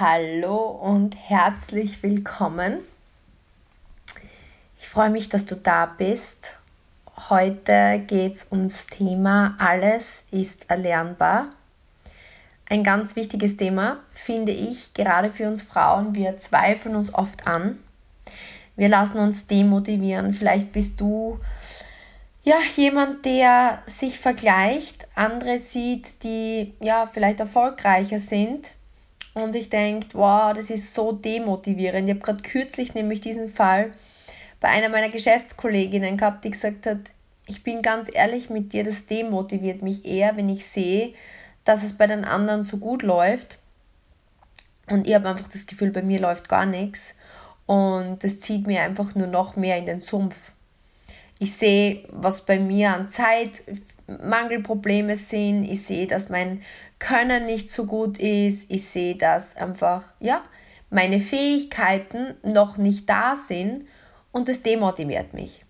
Hallo und herzlich willkommen. Ich freue mich, dass du da bist. Heute geht es ums Thema Alles ist erlernbar. Ein ganz wichtiges Thema, finde ich, gerade für uns Frauen. Wir zweifeln uns oft an. Wir lassen uns demotivieren. Vielleicht bist du ja, jemand, der sich vergleicht, andere sieht, die ja vielleicht erfolgreicher sind und sich denkt, wow, das ist so demotivierend. Ich habe gerade kürzlich nämlich diesen Fall bei einer meiner Geschäftskolleginnen gehabt, die gesagt hat, ich bin ganz ehrlich mit dir, das demotiviert mich eher, wenn ich sehe, dass es bei den anderen so gut läuft. Und ich habe einfach das Gefühl, bei mir läuft gar nichts. Und das zieht mir einfach nur noch mehr in den Sumpf. Ich sehe, was bei mir an Zeitmangelprobleme sind. Ich sehe, dass mein Können nicht so gut ist. Ich sehe, dass einfach, ja, meine Fähigkeiten noch nicht da sind und das demotiviert mich.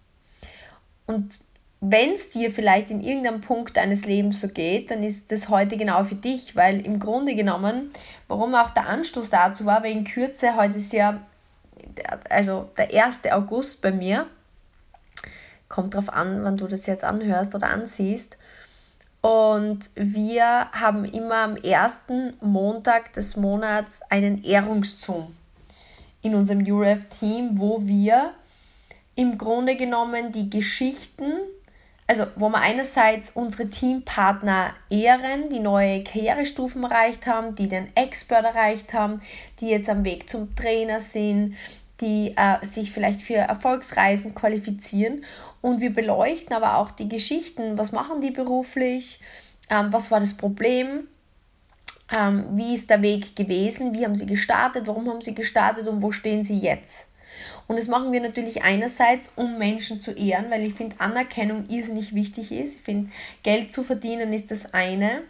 Und wenn es dir vielleicht in irgendeinem Punkt deines Lebens so geht, dann ist das heute genau für dich, weil im Grunde genommen, warum auch der Anstoß dazu war, weil in Kürze, heute ist ja also der 1. August bei mir, kommt drauf an, wann du das jetzt anhörst oder ansiehst. Und wir haben immer am ersten Montag des Monats einen Ehrungszoom in unserem URF-Team, wo wir im Grunde genommen die Geschichten, also wo wir einerseits unsere Teampartner ehren, die neue Karrierestufen erreicht haben, die den Expert erreicht haben, die jetzt am Weg zum Trainer sind, die äh, sich vielleicht für Erfolgsreisen qualifizieren. Und wir beleuchten aber auch die Geschichten, was machen die beruflich, ähm, was war das Problem, ähm, wie ist der Weg gewesen, wie haben sie gestartet, warum haben sie gestartet und wo stehen sie jetzt. Und das machen wir natürlich einerseits, um Menschen zu ehren, weil ich finde, Anerkennung irrsinnig wichtig ist. Ich finde, Geld zu verdienen ist das eine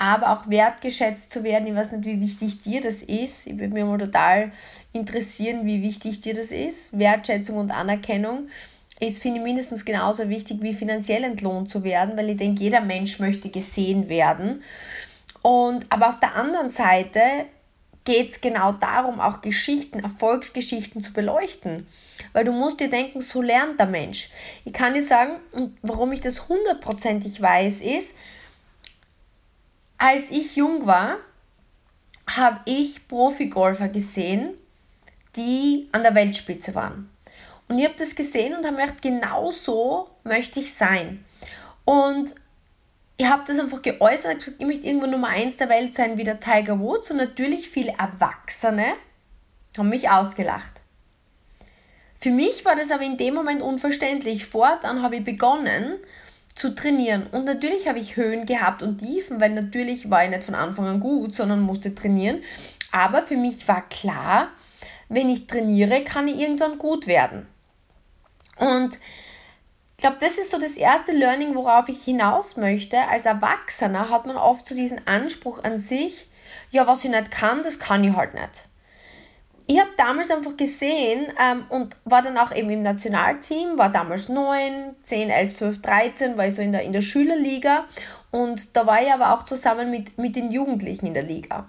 aber auch wertgeschätzt zu werden. Ich weiß nicht, wie wichtig dir das ist. Ich würde mich mal total interessieren, wie wichtig dir das ist. Wertschätzung und Anerkennung ist, finde ich, mindestens genauso wichtig wie finanziell entlohnt zu werden, weil ich denke, jeder Mensch möchte gesehen werden. Und, aber auf der anderen Seite geht es genau darum, auch Geschichten, Erfolgsgeschichten zu beleuchten. Weil du musst dir denken, so lernt der Mensch. Ich kann dir sagen, warum ich das hundertprozentig weiß, ist, als ich jung war, habe ich Profigolfer gesehen, die an der Weltspitze waren. Und ich habe das gesehen und habe mir gedacht, genau so möchte ich sein. Und ich habe das einfach geäußert, gesagt, ich möchte irgendwo Nummer 1 der Welt sein wie der Tiger Woods. Und natürlich viele Erwachsene haben mich ausgelacht. Für mich war das aber in dem Moment unverständlich. Fortan habe ich begonnen, zu trainieren. Und natürlich habe ich Höhen gehabt und Tiefen, weil natürlich war ich nicht von Anfang an gut, sondern musste trainieren. Aber für mich war klar, wenn ich trainiere, kann ich irgendwann gut werden. Und ich glaube, das ist so das erste Learning, worauf ich hinaus möchte. Als Erwachsener hat man oft so diesen Anspruch an sich, ja, was ich nicht kann, das kann ich halt nicht ich habe damals einfach gesehen ähm, und war dann auch eben im Nationalteam, war damals 9, 10, 11, 12, 13, war ich so in der, in der Schülerliga und da war ich aber auch zusammen mit, mit den Jugendlichen in der Liga.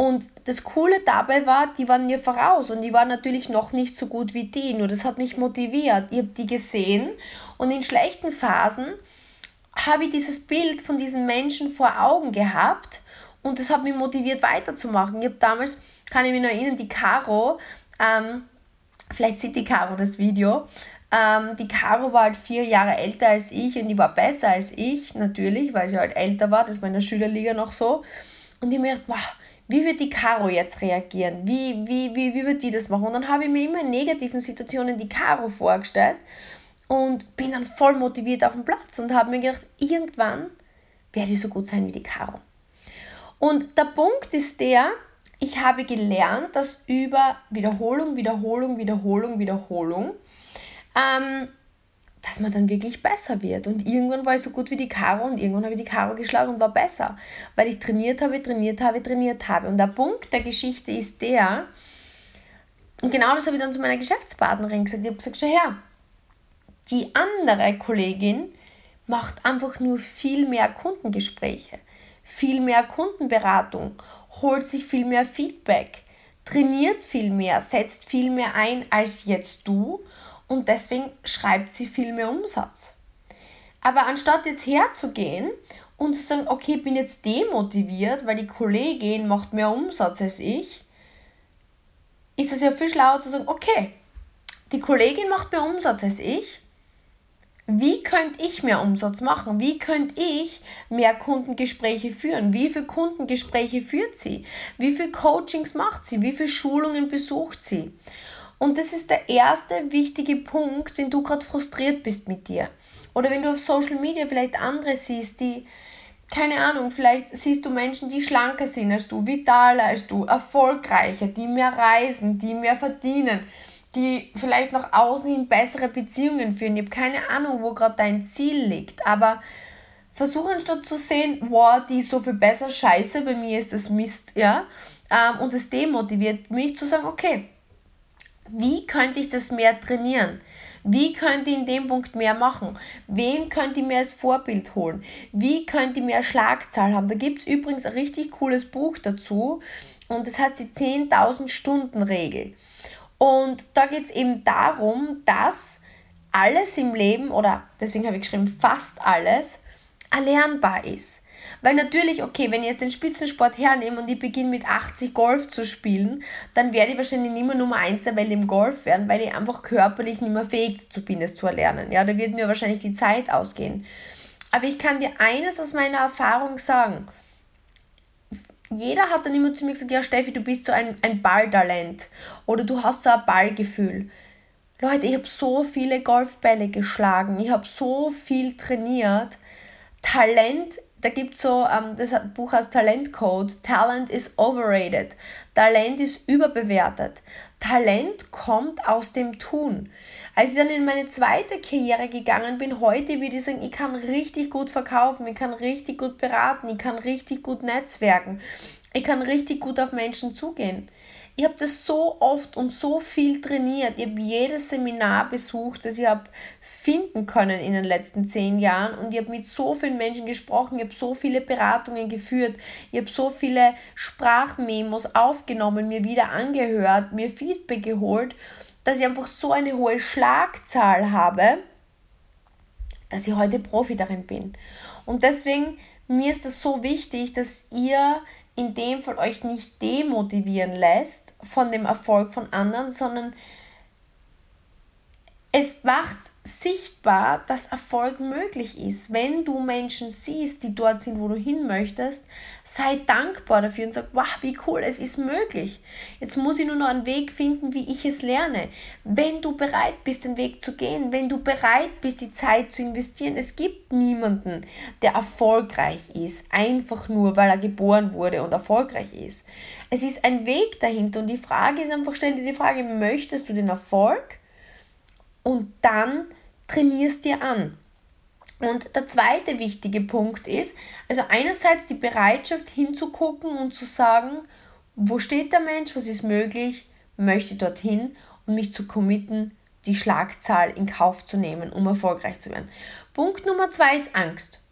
Und das Coole dabei war, die waren mir voraus und die waren natürlich noch nicht so gut wie die, nur das hat mich motiviert. Ich habe die gesehen und in schlechten Phasen habe ich dieses Bild von diesen Menschen vor Augen gehabt und das hat mich motiviert weiterzumachen. Ich habe damals kann ich mich noch erinnern, die Caro, ähm, vielleicht sieht die Caro das Video, ähm, die Caro war halt vier Jahre älter als ich und die war besser als ich, natürlich, weil sie halt älter war, das war in der Schülerliga noch so. Und ich mir gedacht, wow, wie wird die Caro jetzt reagieren? Wie, wie, wie, wie wird die das machen? Und dann habe ich mir immer in negativen Situationen die Caro vorgestellt und bin dann voll motiviert auf dem Platz und habe mir gedacht, irgendwann werde ich so gut sein wie die Caro. Und der Punkt ist der, ich habe gelernt, dass über Wiederholung, Wiederholung, Wiederholung, Wiederholung, ähm, dass man dann wirklich besser wird. Und irgendwann war ich so gut wie die Karo und irgendwann habe ich die Karo geschlagen und war besser, weil ich trainiert habe, trainiert habe, trainiert habe. Und der Punkt der Geschichte ist der, und genau das habe ich dann zu meiner Geschäftspartnerin gesagt. Ich habe gesagt, schau her, die andere Kollegin macht einfach nur viel mehr Kundengespräche, viel mehr Kundenberatung holt sich viel mehr Feedback, trainiert viel mehr, setzt viel mehr ein als jetzt du und deswegen schreibt sie viel mehr Umsatz. Aber anstatt jetzt herzugehen und zu sagen, okay, ich bin jetzt demotiviert, weil die Kollegin macht mehr Umsatz als ich, ist es ja viel schlauer zu sagen, okay, die Kollegin macht mehr Umsatz als ich. Wie könnte ich mehr Umsatz machen? Wie könnte ich mehr Kundengespräche führen? Wie viele Kundengespräche führt sie? Wie viele Coachings macht sie? Wie viele Schulungen besucht sie? Und das ist der erste wichtige Punkt, wenn du gerade frustriert bist mit dir. Oder wenn du auf Social Media vielleicht andere siehst, die, keine Ahnung, vielleicht siehst du Menschen, die schlanker sind als du, vitaler als du, erfolgreicher, die mehr reisen, die mehr verdienen, die vielleicht nach außen hin bessere Beziehungen führen. Ich habe keine Ahnung, wo gerade dein Ziel liegt, aber versuch anstatt zu sehen, wow, die ist so viel besser, scheiße, bei mir ist das Mist, ja, ähm, und es demotiviert mich zu sagen, okay, wie könnte ich das mehr trainieren? Wie könnte ich in dem Punkt mehr machen? Wen könnte ich mir als Vorbild holen? Wie könnte ich mehr Schlagzahl haben? Da gibt es übrigens ein richtig cooles Buch dazu und das heißt die 10.000 Stunden Regel. Und da geht es eben darum, dass alles im Leben oder deswegen habe ich geschrieben fast alles erlernbar ist. Weil natürlich, okay, wenn ich jetzt den Spitzensport hernehme und ich beginne mit 80 Golf zu spielen, dann werde ich wahrscheinlich nicht mehr Nummer 1 der Welt im Golf werden, weil ich einfach körperlich nicht mehr fähig dazu bin, es zu erlernen. Ja, da wird mir wahrscheinlich die Zeit ausgehen. Aber ich kann dir eines aus meiner Erfahrung sagen. Jeder hat dann immer zu mir gesagt, ja Steffi, du bist so ein, ein Balltalent oder du hast so ein Ballgefühl. Leute, ich habe so viele Golfbälle geschlagen, ich habe so viel trainiert. Talent da gibt es so, ähm, das Buch heißt Talentcode. Talent is overrated. Talent ist überbewertet. Talent kommt aus dem Tun. Als ich dann in meine zweite Karriere gegangen bin, heute würde ich sagen, ich kann richtig gut verkaufen, ich kann richtig gut beraten, ich kann richtig gut netzwerken, ich kann richtig gut auf Menschen zugehen. Ich habe das so oft und so viel trainiert. Ich habe jedes Seminar besucht, das ich habe finden können in den letzten zehn Jahren. Und ich habe mit so vielen Menschen gesprochen, ich habe so viele Beratungen geführt, ich habe so viele Sprachmemos aufgenommen, mir wieder angehört, mir Feedback geholt, dass ich einfach so eine hohe Schlagzahl habe, dass ich heute Profi darin bin. Und deswegen, mir ist es so wichtig, dass ihr in dem Fall euch nicht demotivieren lässt von dem Erfolg von anderen, sondern es macht sichtbar, dass Erfolg möglich ist. Wenn du Menschen siehst, die dort sind, wo du hin möchtest, sei dankbar dafür und sag, wow, wie cool, es ist möglich. Jetzt muss ich nur noch einen Weg finden, wie ich es lerne. Wenn du bereit bist, den Weg zu gehen, wenn du bereit bist, die Zeit zu investieren, es gibt niemanden, der erfolgreich ist, einfach nur, weil er geboren wurde und erfolgreich ist. Es ist ein Weg dahinter und die Frage ist einfach, stell dir die Frage, möchtest du den Erfolg? Und dann trainierst dir an. Und der zweite wichtige Punkt ist, also einerseits die Bereitschaft hinzugucken und zu sagen, wo steht der Mensch, was ist möglich, möchte dorthin und mich zu committen, die Schlagzahl in Kauf zu nehmen, um erfolgreich zu werden. Punkt Nummer zwei ist Angst.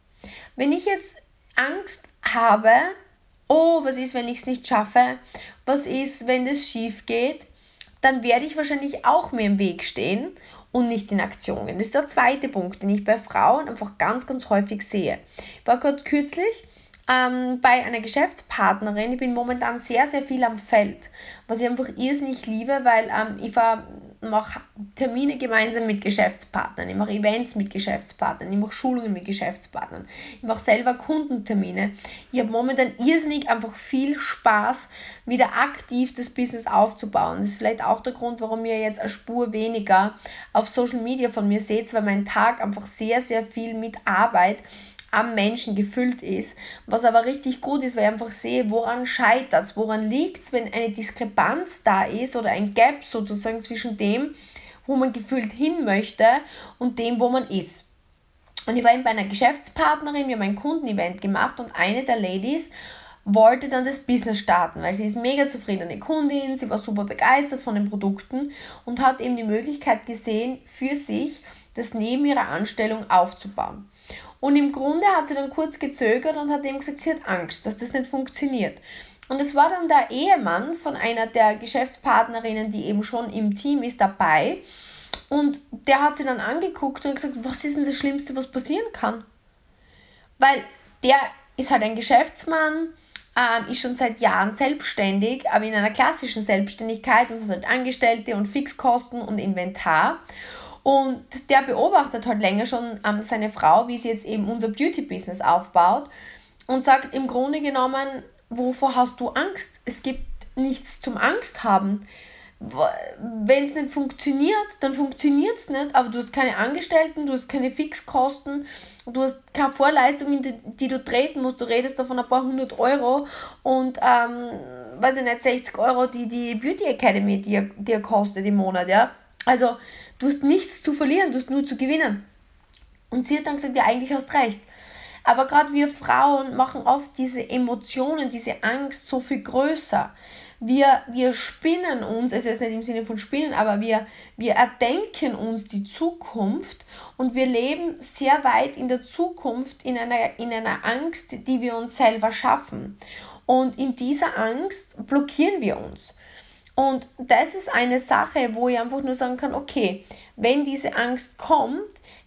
Wenn ich jetzt Angst habe, oh, was ist, wenn ich es nicht schaffe, was ist, wenn das schief geht, dann werde ich wahrscheinlich auch mir im Weg stehen und nicht in Aktionen. Das ist der zweite Punkt, den ich bei Frauen einfach ganz, ganz häufig sehe. Ich war gerade kürzlich ähm, bei einer Geschäftspartnerin. Ich bin momentan sehr, sehr viel am Feld, was ich einfach irrsinnig liebe, weil ähm, ich mache Termine gemeinsam mit Geschäftspartnern, ich mache Events mit Geschäftspartnern, ich mache Schulungen mit Geschäftspartnern, ich mache selber Kundentermine. Ich habe momentan irrsinnig einfach viel Spaß, wieder aktiv das Business aufzubauen. Das ist vielleicht auch der Grund, warum ihr jetzt eine Spur weniger auf Social Media von mir seht, weil mein Tag einfach sehr, sehr viel mit Arbeit am Menschen gefüllt ist. Was aber richtig gut ist, weil ich einfach sehe, woran scheitert es, woran liegt es, wenn eine Diskrepanz da ist oder ein Gap sozusagen zwischen dem, wo man gefühlt hin möchte und dem, wo man ist. Und ich war eben bei einer Geschäftspartnerin, wir haben ein Kundenevent gemacht und eine der Ladies wollte dann das Business starten, weil sie ist mega zufriedene Kundin, sie war super begeistert von den Produkten und hat eben die Möglichkeit gesehen, für sich das neben ihrer Anstellung aufzubauen. Und im Grunde hat sie dann kurz gezögert und hat eben gesagt, sie hat Angst, dass das nicht funktioniert. Und es war dann der Ehemann von einer der Geschäftspartnerinnen, die eben schon im Team ist, dabei. Und der hat sie dann angeguckt und gesagt, was ist denn das Schlimmste, was passieren kann? Weil der ist halt ein Geschäftsmann, ähm, ist schon seit Jahren selbstständig, aber in einer klassischen Selbstständigkeit und hat halt Angestellte und Fixkosten und Inventar. Und der beobachtet halt länger schon ähm, seine Frau, wie sie jetzt eben unser Beauty-Business aufbaut und sagt im Grunde genommen, wovor hast du Angst? Es gibt nichts zum Angst haben. Wenn es nicht funktioniert, dann funktioniert es nicht, aber du hast keine Angestellten, du hast keine Fixkosten, du hast keine Vorleistungen, die, die du treten musst. Du redest davon ein paar hundert Euro und, ähm, weiß ich nicht, 60 Euro, die die Beauty Academy dir, dir kostet im Monat, ja. Also, du hast nichts zu verlieren, du hast nur zu gewinnen. Und sie hat dann gesagt, ja, eigentlich hast recht. Aber gerade wir Frauen machen oft diese Emotionen, diese Angst so viel größer wir, wir spinnen uns, also jetzt nicht im Sinne von spinnen, aber wir, wir erdenken uns die Zukunft und wir leben sehr weit in der Zukunft in einer, in einer Angst, die wir uns selber schaffen. Und in dieser Angst blockieren wir uns. Und das ist eine Sache, wo ich einfach nur sagen kann, okay, wenn diese Angst kommt,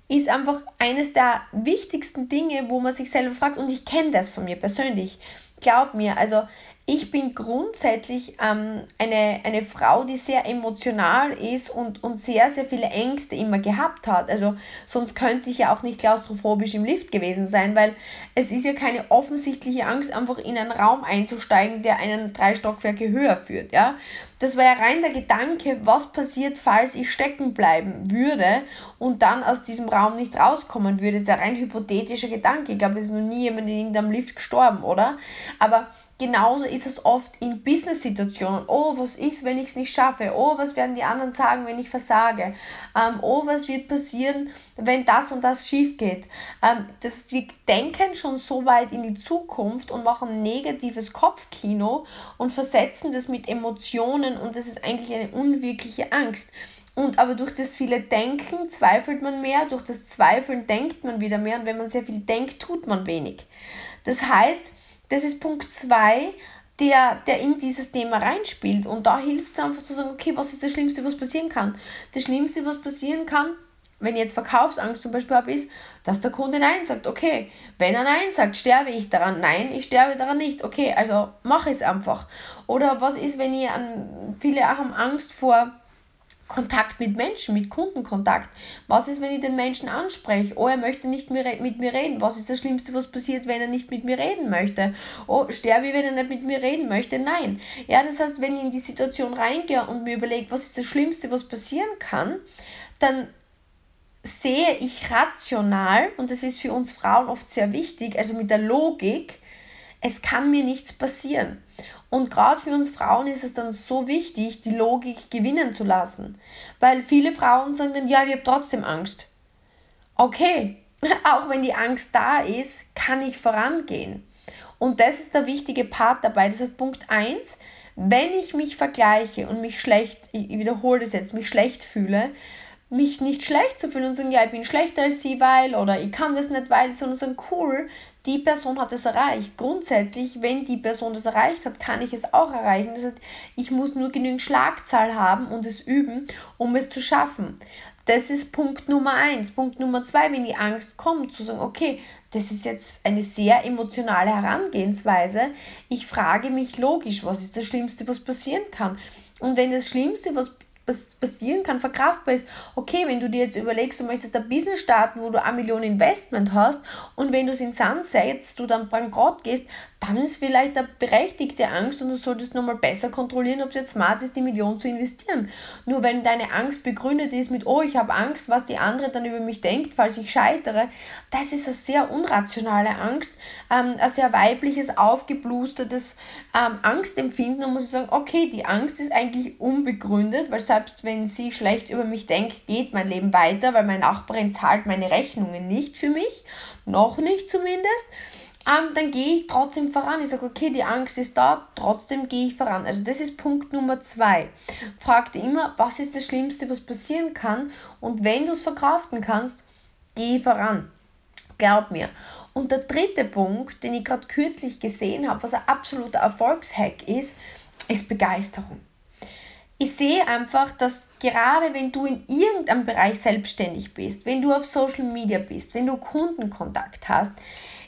ist einfach eines der wichtigsten Dinge, wo man sich selber fragt, und ich kenne das von mir persönlich. Glaub mir, also ich bin grundsätzlich ähm, eine, eine Frau, die sehr emotional ist und, und sehr, sehr viele Ängste immer gehabt hat. Also sonst könnte ich ja auch nicht klaustrophobisch im Lift gewesen sein, weil es ist ja keine offensichtliche Angst, einfach in einen Raum einzusteigen, der einen drei Stockwerke höher führt. Ja? Das war ja rein der Gedanke, was passiert, falls ich stecken bleiben würde und dann aus diesem Raum nicht rauskommen würde. Das ist ja rein hypothetischer Gedanke. Ich glaube, es ist noch nie jemand in einem Lift gestorben, oder? Aber genauso ist es oft in Business-Situationen. Oh, was ist, wenn ich es nicht schaffe? Oh, was werden die anderen sagen, wenn ich versage? Ähm, oh, was wird passieren, wenn das und das schief geht? Ähm, das, wir denken schon so weit in die Zukunft und machen negatives Kopfkino und versetzen das mit Emotionen und das ist eigentlich eine unwirkliche Angst. Und aber durch das viele Denken zweifelt man mehr, durch das Zweifeln denkt man wieder mehr und wenn man sehr viel denkt, tut man wenig. Das heißt, das ist Punkt 2, der, der in dieses Thema reinspielt. Und da hilft es einfach zu sagen, okay, was ist das Schlimmste, was passieren kann? Das Schlimmste, was passieren kann, wenn ich jetzt Verkaufsangst zum Beispiel habe, ist, dass der Kunde Nein sagt. Okay, wenn er Nein sagt, sterbe ich daran. Nein, ich sterbe daran nicht. Okay, also mache es einfach. Oder was ist, wenn ihr an, viele auch haben Angst vor Kontakt mit Menschen, mit Kundenkontakt. Was ist, wenn ich den Menschen anspreche? Oh, er möchte nicht mit mir reden. Was ist das Schlimmste, was passiert, wenn er nicht mit mir reden möchte? Oh, sterbe ich, wenn er nicht mit mir reden möchte? Nein. Ja, das heißt, wenn ich in die Situation reingehe und mir überlege, was ist das Schlimmste, was passieren kann, dann sehe ich rational, und das ist für uns Frauen oft sehr wichtig, also mit der Logik, es kann mir nichts passieren. Und gerade für uns Frauen ist es dann so wichtig, die Logik gewinnen zu lassen. Weil viele Frauen sagen dann, ja, ich habe trotzdem Angst. Okay, auch wenn die Angst da ist, kann ich vorangehen. Und das ist der wichtige Part dabei. Das heißt, Punkt 1, wenn ich mich vergleiche und mich schlecht, ich wiederhole das jetzt, mich schlecht fühle, mich nicht schlecht zu fühlen und sagen, ja, ich bin schlechter als sie, weil, oder ich kann das nicht, weil, sondern sagen, cool, die Person hat es erreicht. Grundsätzlich, wenn die Person das erreicht hat, kann ich es auch erreichen. Das heißt, ich muss nur genügend Schlagzahl haben und es üben, um es zu schaffen. Das ist Punkt Nummer eins. Punkt Nummer zwei, wenn die Angst kommt, zu sagen, okay, das ist jetzt eine sehr emotionale Herangehensweise. Ich frage mich logisch, was ist das Schlimmste, was passieren kann? Und wenn das Schlimmste, was passieren kann, verkraftbar ist. Okay, wenn du dir jetzt überlegst, du möchtest ein Business starten, wo du eine Million Investment hast und wenn du es in Sand setzt, du dann bankrott gehst, dann ist vielleicht eine berechtigte Angst und du solltest nochmal besser kontrollieren, ob es jetzt smart ist, die Million zu investieren. Nur wenn deine Angst begründet ist mit, oh, ich habe Angst, was die andere dann über mich denkt, falls ich scheitere, das ist eine sehr unrationale Angst, ähm, ein sehr weibliches, aufgeblustertes ähm, Angstempfinden und muss ich sagen, okay, die Angst ist eigentlich unbegründet, weil selbst wenn sie schlecht über mich denkt, geht mein Leben weiter, weil meine Nachbarin zahlt meine Rechnungen nicht für mich, noch nicht zumindest ähm, dann gehe ich trotzdem voran. Ich sage, okay, die Angst ist da, trotzdem gehe ich voran. Also das ist Punkt Nummer zwei. Frag dir immer, was ist das Schlimmste, was passieren kann und wenn du es verkraften kannst, geh voran. Glaub mir. Und der dritte Punkt, den ich gerade kürzlich gesehen habe, was ein absoluter Erfolgshack ist, ist Begeisterung. Ich sehe einfach, dass gerade wenn du in irgendeinem Bereich selbstständig bist, wenn du auf Social Media bist, wenn du Kundenkontakt hast,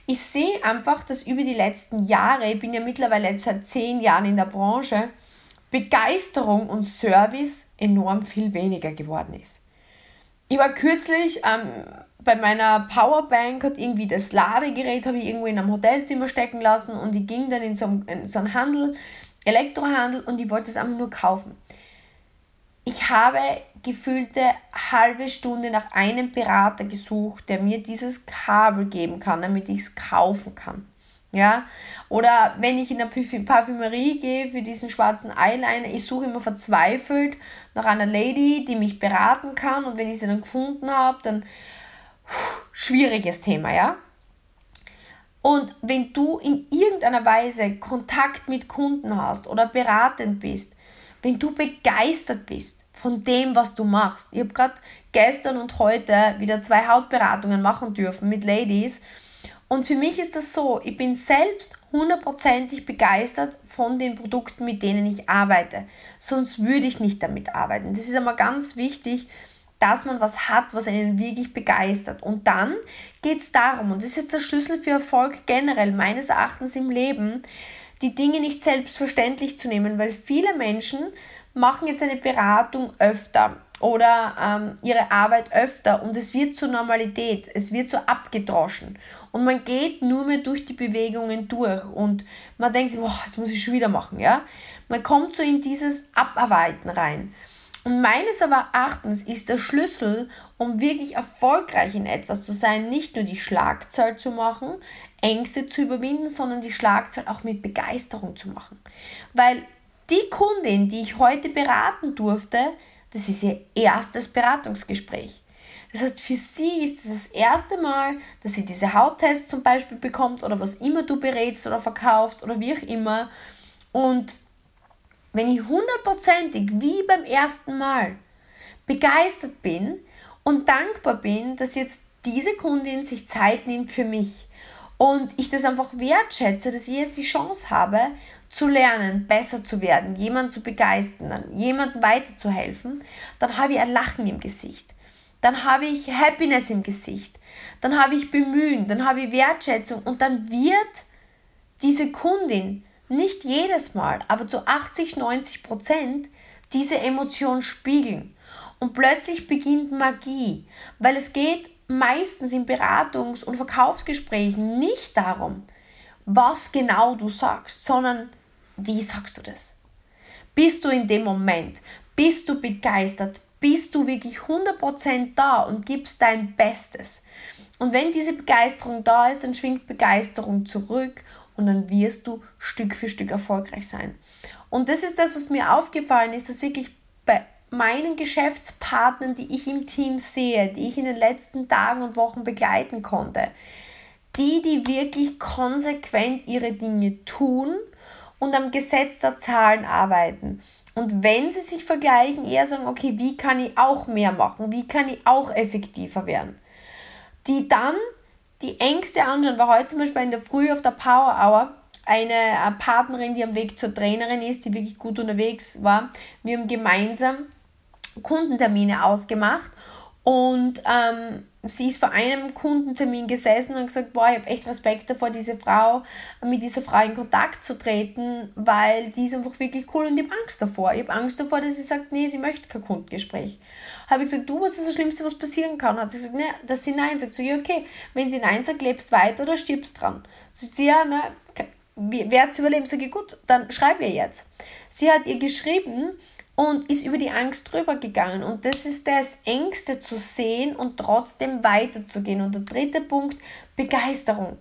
ich sehe einfach, dass über die letzten Jahre, ich bin ja mittlerweile seit zehn Jahren in der Branche, Begeisterung und Service enorm viel weniger geworden ist. Ich war kürzlich ähm, bei meiner Powerbank, hat irgendwie das Ladegerät habe ich irgendwo in einem Hotelzimmer stecken lassen und ich ging dann in so, einen, in so einen Handel, Elektrohandel und ich wollte es einfach nur kaufen. Ich habe gefühlte halbe Stunde nach einem Berater gesucht, der mir dieses Kabel geben kann, damit ich es kaufen kann. Ja, oder wenn ich in eine Parfümerie gehe für diesen schwarzen Eyeliner, ich suche immer verzweifelt nach einer Lady, die mich beraten kann und wenn ich sie dann gefunden habe, dann schwieriges Thema, ja. Und wenn du in irgendeiner Weise Kontakt mit Kunden hast oder beratend bist, wenn du begeistert bist von dem, was du machst. Ich habe gerade gestern und heute wieder zwei Hautberatungen machen dürfen mit Ladies und für mich ist das so, ich bin selbst hundertprozentig begeistert von den Produkten, mit denen ich arbeite. Sonst würde ich nicht damit arbeiten. Das ist einmal ganz wichtig, dass man was hat, was einen wirklich begeistert. Und dann geht es darum, und das ist der Schlüssel für Erfolg generell meines Erachtens im Leben, die Dinge nicht selbstverständlich zu nehmen, weil viele Menschen machen jetzt eine Beratung öfter oder ähm, ihre Arbeit öfter und es wird zur Normalität, es wird so abgedroschen und man geht nur mehr durch die Bewegungen durch und man denkt sich, boah, jetzt muss ich schon wieder machen, ja. Man kommt so in dieses Abarbeiten rein. Und meines Erachtens ist der Schlüssel, um wirklich erfolgreich in etwas zu sein, nicht nur die Schlagzahl zu machen, Ängste zu überwinden, sondern die Schlagzahl auch mit Begeisterung zu machen. Weil die Kundin, die ich heute beraten durfte, das ist ihr erstes Beratungsgespräch. Das heißt, für sie ist es das erste Mal, dass sie diese Hauttests zum Beispiel bekommt oder was immer du berätst oder verkaufst oder wie auch immer. Und wenn ich hundertprozentig wie beim ersten Mal begeistert bin und dankbar bin, dass jetzt diese Kundin sich Zeit nimmt für mich und ich das einfach wertschätze, dass ich jetzt die Chance habe, zu lernen, besser zu werden, jemanden zu begeistern, jemandem weiterzuhelfen, dann habe ich ein Lachen im Gesicht. Dann habe ich Happiness im Gesicht. Dann habe ich Bemühen, dann habe ich Wertschätzung und dann wird diese Kundin nicht jedes Mal, aber zu 80, 90 Prozent diese Emotion spiegeln. Und plötzlich beginnt Magie, weil es geht meistens in Beratungs- und Verkaufsgesprächen nicht darum, was genau du sagst, sondern wie sagst du das? Bist du in dem Moment? Bist du begeistert? Bist du wirklich 100% da und gibst dein Bestes? Und wenn diese Begeisterung da ist, dann schwingt Begeisterung zurück und dann wirst du Stück für Stück erfolgreich sein. Und das ist das, was mir aufgefallen ist, dass wirklich bei meinen Geschäftspartnern, die ich im Team sehe, die ich in den letzten Tagen und Wochen begleiten konnte, die, die wirklich konsequent ihre Dinge tun und am Gesetz der Zahlen arbeiten. Und wenn sie sich vergleichen, eher sagen, okay, wie kann ich auch mehr machen? Wie kann ich auch effektiver werden? Die dann die Ängste anschauen, war heute zum Beispiel in der Früh auf der Power Hour eine äh, Partnerin, die am Weg zur Trainerin ist, die wirklich gut unterwegs war. Wir haben gemeinsam Kundentermine ausgemacht und ähm, sie ist vor einem Kundentermin gesessen und gesagt, boah, ich habe echt Respekt davor, diese Frau, mit dieser Frau in Kontakt zu treten, weil die ist einfach wirklich cool und ich habe Angst davor. Ich habe Angst davor, dass sie sagt, nee, sie möchte kein Kundengespräch. Habe ich gesagt, du, was ist das Schlimmste, was passieren kann? Hat sie gesagt, nee, dass sie Nein sagt. So, ja, okay, wenn sie Nein sagt, lebst weiter oder stirbst dran. Sagt sie, ja, ne, wer zu überleben? Sag ich, gut, dann schreib ihr jetzt. Sie hat ihr geschrieben, und ist über die Angst drüber gegangen. Und das ist das, Ängste zu sehen und trotzdem weiterzugehen. Und der dritte Punkt, Begeisterung.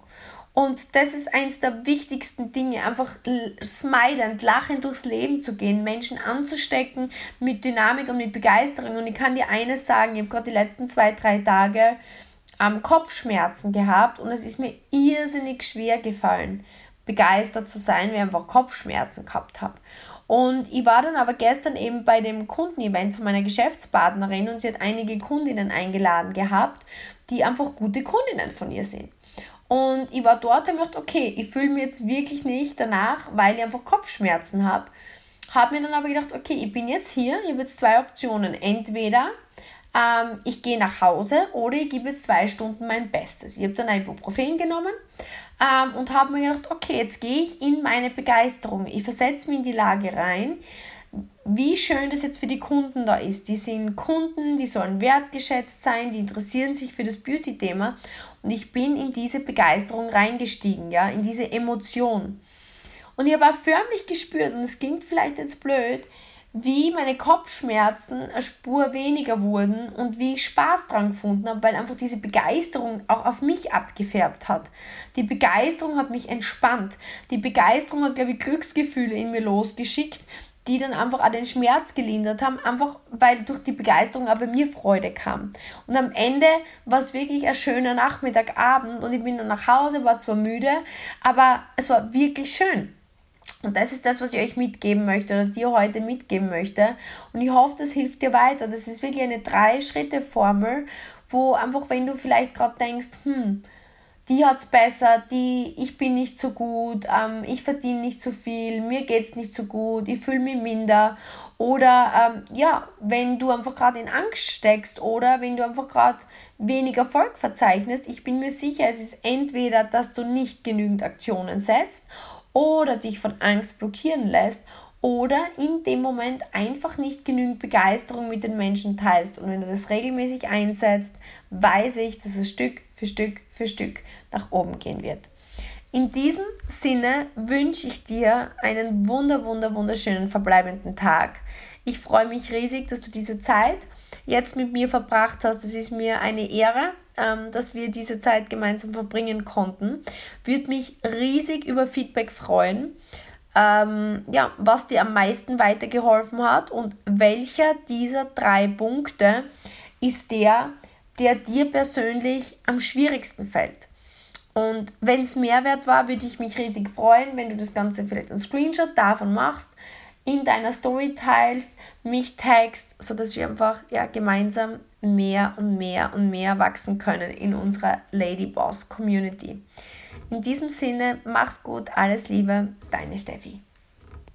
Und das ist eins der wichtigsten Dinge, einfach smilend, lachend durchs Leben zu gehen, Menschen anzustecken mit Dynamik und mit Begeisterung. Und ich kann dir eines sagen, ich habe gerade die letzten zwei, drei Tage am Kopfschmerzen gehabt und es ist mir irrsinnig schwer gefallen, begeistert zu sein, weil ich einfach Kopfschmerzen gehabt habe. Und ich war dann aber gestern eben bei dem Kundenevent von meiner Geschäftspartnerin und sie hat einige Kundinnen eingeladen gehabt, die einfach gute Kundinnen von ihr sind. Und ich war dort und dachte, okay, ich fühle mich jetzt wirklich nicht danach, weil ich einfach Kopfschmerzen habe. Habe mir dann aber gedacht, okay, ich bin jetzt hier, ich habe jetzt zwei Optionen. Entweder ähm, ich gehe nach Hause oder ich gebe jetzt zwei Stunden mein Bestes. Ich habe dann ein Ibuprofen genommen ähm, und habe mir gedacht, okay, jetzt gehe ich in meine Begeisterung. Ich versetze mich in die Lage rein, wie schön das jetzt für die Kunden da ist. Die sind Kunden, die sollen wertgeschätzt sein, die interessieren sich für das Beauty-Thema und ich bin in diese Begeisterung reingestiegen, ja, in diese Emotion. Und ich habe auch förmlich gespürt, und es klingt vielleicht jetzt blöd, wie meine Kopfschmerzen eine Spur weniger wurden und wie ich Spaß dran gefunden habe, weil einfach diese Begeisterung auch auf mich abgefärbt hat. Die Begeisterung hat mich entspannt. Die Begeisterung hat, glaube ich, Glücksgefühle in mir losgeschickt, die dann einfach auch den Schmerz gelindert haben, einfach weil durch die Begeisterung auch bei mir Freude kam. Und am Ende war es wirklich ein schöner Nachmittagabend und ich bin dann nach Hause, war zwar müde, aber es war wirklich schön. Und das ist das, was ich euch mitgeben möchte oder dir heute mitgeben möchte. Und ich hoffe, das hilft dir weiter. Das ist wirklich eine Drei-Schritte-Formel, wo einfach, wenn du vielleicht gerade denkst, hm, die hat es besser, die, ich bin nicht so gut, ähm, ich verdiene nicht so viel, mir geht es nicht so gut, ich fühle mich minder. Oder ähm, ja, wenn du einfach gerade in Angst steckst oder wenn du einfach gerade wenig Erfolg verzeichnest, ich bin mir sicher, es ist entweder, dass du nicht genügend Aktionen setzt oder dich von Angst blockieren lässt oder in dem Moment einfach nicht genügend Begeisterung mit den Menschen teilst. Und wenn du das regelmäßig einsetzt, weiß ich, dass es Stück für Stück für Stück nach oben gehen wird. In diesem Sinne wünsche ich dir einen wunder, wunder, wunderschönen verbleibenden Tag. Ich freue mich riesig, dass du diese Zeit jetzt mit mir verbracht hast. Es ist mir eine Ehre dass wir diese Zeit gemeinsam verbringen konnten. Würde mich riesig über Feedback freuen. Ähm, ja, was dir am meisten weitergeholfen hat und welcher dieser drei Punkte ist der, der dir persönlich am schwierigsten fällt. Und wenn es Mehrwert war, würde ich mich riesig freuen, wenn du das Ganze vielleicht einen Screenshot davon machst, in deiner Story teilst, mich tagst, sodass wir einfach ja, gemeinsam mehr und mehr und mehr wachsen können in unserer Lady Boss Community. In diesem Sinne, mach's gut, alles Liebe, deine Steffi.